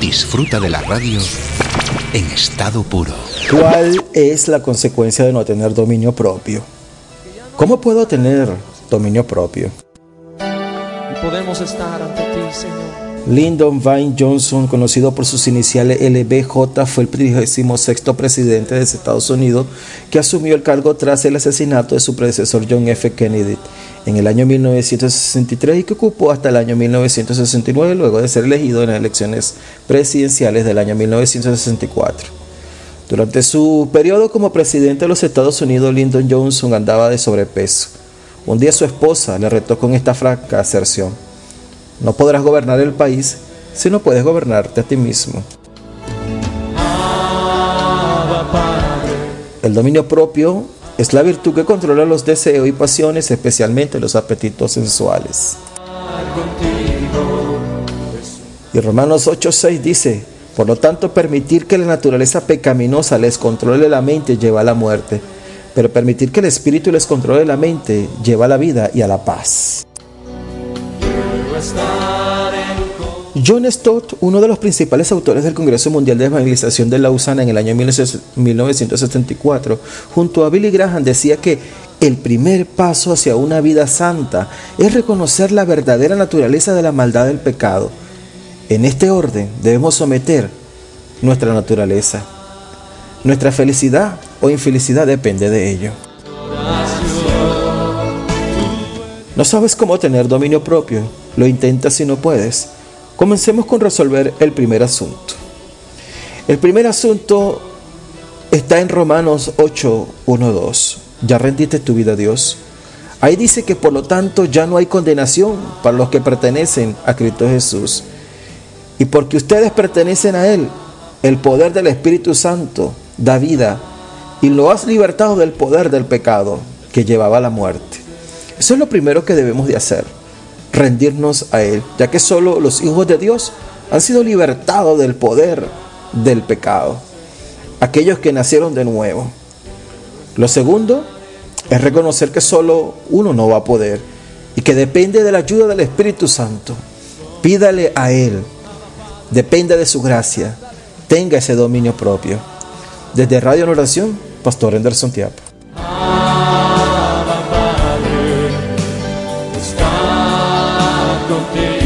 Disfruta de la radio en estado puro. ¿Cuál es la consecuencia de no tener dominio propio? ¿Cómo puedo tener dominio propio? podemos estar ante ti, Señor. Lyndon Vine Johnson, conocido por sus iniciales LBJ, fue el 36 presidente de Estados Unidos que asumió el cargo tras el asesinato de su predecesor John F. Kennedy en el año 1963 y que ocupó hasta el año 1969 luego de ser elegido en las elecciones presidenciales del año 1964. Durante su periodo como presidente de los Estados Unidos, Lyndon Johnson andaba de sobrepeso. Un día su esposa le retó con esta franca aserción. No podrás gobernar el país si no puedes gobernarte a ti mismo. El dominio propio es la virtud que controla los deseos y pasiones, especialmente los apetitos sensuales. Y Romanos 8:6 dice, por lo tanto, permitir que la naturaleza pecaminosa les controle la mente lleva a la muerte, pero permitir que el espíritu les controle la mente lleva a la vida y a la paz. John Stott, uno de los principales autores del Congreso Mundial de Evangelización de Lausana en el año 1974, junto a Billy Graham, decía que el primer paso hacia una vida santa es reconocer la verdadera naturaleza de la maldad del pecado. En este orden debemos someter nuestra naturaleza. Nuestra felicidad o infelicidad depende de ello. ¿No sabes cómo tener dominio propio? Lo intentas si no puedes. Comencemos con resolver el primer asunto. El primer asunto está en Romanos 8, 1, 2. ¿Ya rendiste tu vida a Dios? Ahí dice que por lo tanto ya no hay condenación para los que pertenecen a Cristo Jesús. Y porque ustedes pertenecen a Él, el poder del Espíritu Santo da vida y lo has libertado del poder del pecado que llevaba a la muerte. Eso es lo primero que debemos de hacer rendirnos a Él, ya que solo los hijos de Dios han sido libertados del poder del pecado, aquellos que nacieron de nuevo. Lo segundo es reconocer que solo uno no va a poder y que depende de la ayuda del Espíritu Santo. Pídale a Él, depende de su gracia, tenga ese dominio propio. Desde Radio en Oración, Pastor Anderson Tiapo. não tem.